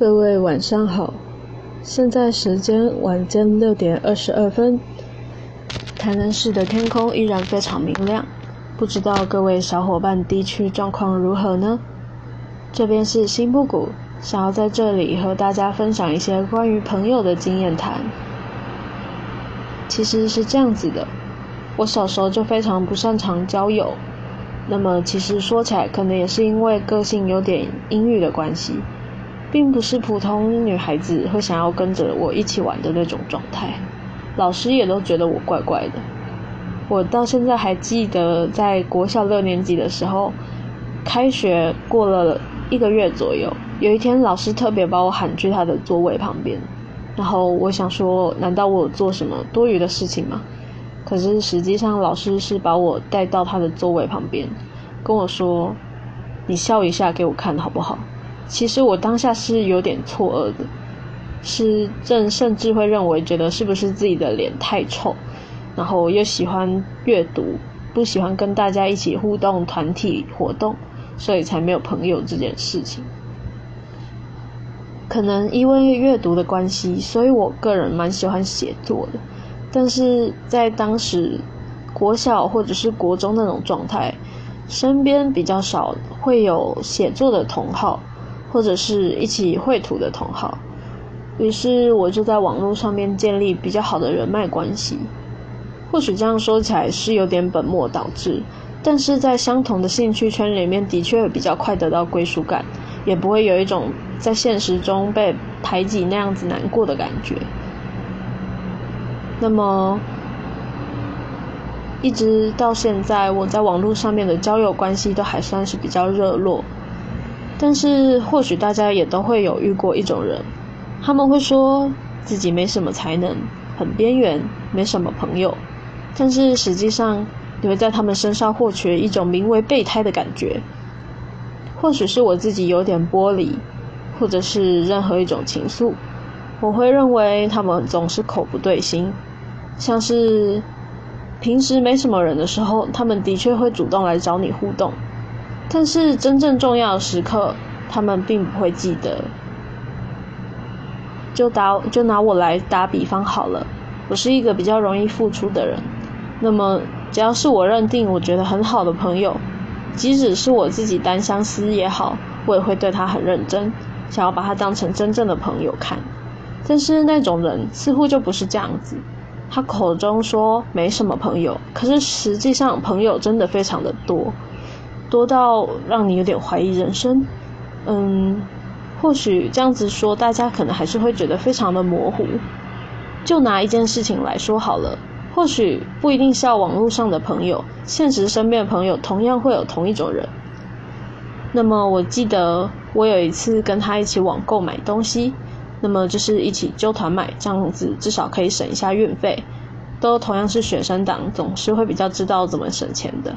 各位晚上好，现在时间晚间六点二十二分，台南市的天空依然非常明亮，不知道各位小伙伴地区状况如何呢？这边是新布谷，想要在这里和大家分享一些关于朋友的经验谈。其实是这样子的，我小时候就非常不擅长交友，那么其实说起来，可能也是因为个性有点阴郁的关系。并不是普通女孩子会想要跟着我一起玩的那种状态，老师也都觉得我怪怪的。我到现在还记得，在国小六年级的时候，开学过了一个月左右，有一天老师特别把我喊去他的座位旁边，然后我想说，难道我做什么多余的事情吗？可是实际上老师是把我带到他的座位旁边，跟我说：“你笑一下给我看好不好？”其实我当下是有点错愕的，是正甚至会认为觉得是不是自己的脸太臭，然后又喜欢阅读，不喜欢跟大家一起互动团体活动，所以才没有朋友这件事情。可能因为阅读的关系，所以我个人蛮喜欢写作的，但是在当时国小或者是国中那种状态，身边比较少会有写作的同好。或者是一起绘图的同好，于是我就在网络上面建立比较好的人脉关系。或许这样说起来是有点本末倒置，但是在相同的兴趣圈里面，的确比较快得到归属感，也不会有一种在现实中被排挤那样子难过的感觉。那么，一直到现在，我在网络上面的交友关系都还算是比较热络。但是，或许大家也都会有遇过一种人，他们会说自己没什么才能，很边缘，没什么朋友。但是实际上，你会在他们身上获取一种名为备胎的感觉。或许是我自己有点玻璃，或者是任何一种情愫，我会认为他们总是口不对心。像是平时没什么人的时候，他们的确会主动来找你互动。但是真正重要的时刻，他们并不会记得。就打就拿我来打比方好了，我是一个比较容易付出的人。那么只要是我认定我觉得很好的朋友，即使是我自己单相思也好，我也会对他很认真，想要把他当成真正的朋友看。但是那种人似乎就不是这样子，他口中说没什么朋友，可是实际上朋友真的非常的多。多到让你有点怀疑人生，嗯，或许这样子说，大家可能还是会觉得非常的模糊。就拿一件事情来说好了，或许不一定是要网络上的朋友，现实身边的朋友同样会有同一种人。那么我记得我有一次跟他一起网购买东西，那么就是一起揪团买，这样子至少可以省一下运费。都同样是学生党，总是会比较知道怎么省钱的。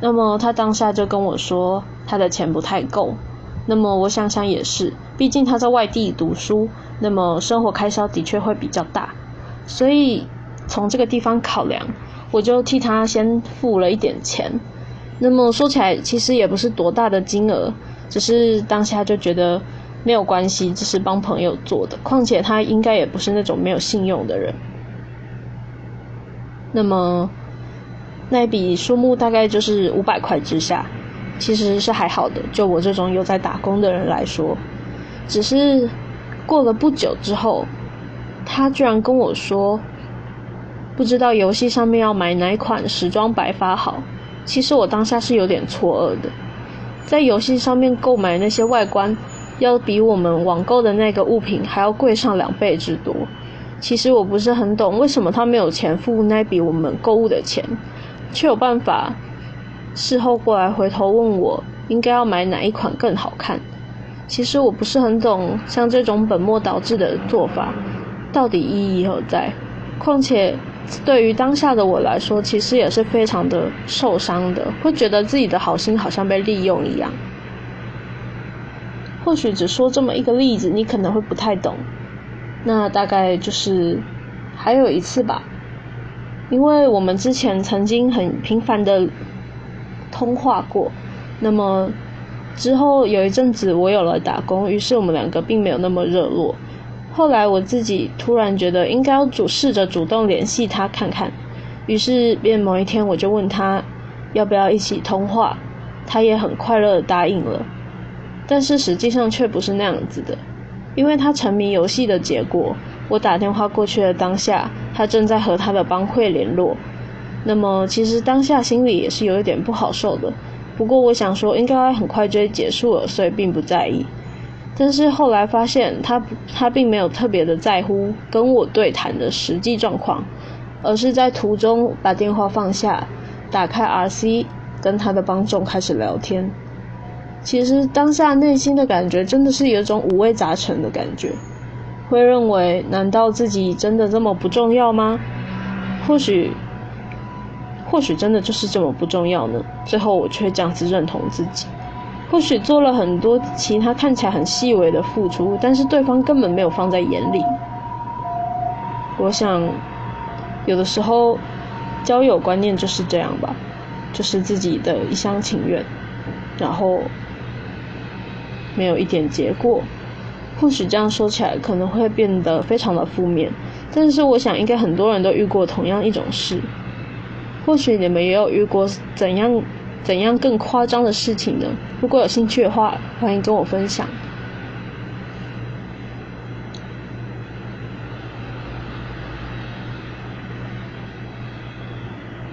那么他当下就跟我说，他的钱不太够。那么我想想也是，毕竟他在外地读书，那么生活开销的确会比较大。所以从这个地方考量，我就替他先付了一点钱。那么说起来，其实也不是多大的金额，只是当下就觉得没有关系，这是帮朋友做的。况且他应该也不是那种没有信用的人。那么。那笔数目大概就是五百块之下，其实是还好的。就我这种有在打工的人来说，只是过了不久之后，他居然跟我说，不知道游戏上面要买哪款时装白发好。其实我当下是有点错愕的，在游戏上面购买那些外观，要比我们网购的那个物品还要贵上两倍之多。其实我不是很懂，为什么他没有钱付那笔我们购物的钱。却有办法事后过来回头问我应该要买哪一款更好看。其实我不是很懂，像这种本末倒置的做法到底意义何在？况且对于当下的我来说，其实也是非常的受伤的，会觉得自己的好心好像被利用一样。或许只说这么一个例子，你可能会不太懂。那大概就是还有一次吧。因为我们之前曾经很频繁的通话过，那么之后有一阵子我有了打工，于是我们两个并没有那么热络。后来我自己突然觉得应该要主试着主动联系他看看，于是便某一天我就问他要不要一起通话，他也很快乐的答应了。但是实际上却不是那样子的，因为他沉迷游戏的结果，我打电话过去的当下，他正在和他的帮会联络。那么其实当下心里也是有一点不好受的。不过我想说，应该很快就会结束了，所以并不在意。但是后来发现，他他并没有特别的在乎跟我对谈的实际状况，而是在途中把电话放下，打开 RC，跟他的帮众开始聊天。其实当下内心的感觉真的是有一种五味杂陈的感觉，会认为难道自己真的这么不重要吗？或许。或许真的就是这么不重要呢？最后我却这样子认同自己。或许做了很多其他看起来很细微的付出，但是对方根本没有放在眼里。我想，有的时候交友观念就是这样吧，就是自己的一厢情愿，然后没有一点结果。或许这样说起来可能会变得非常的负面，但是我想应该很多人都遇过同样一种事。或许你们也有遇过怎样怎样更夸张的事情呢？如果有兴趣的话，欢迎跟我分享。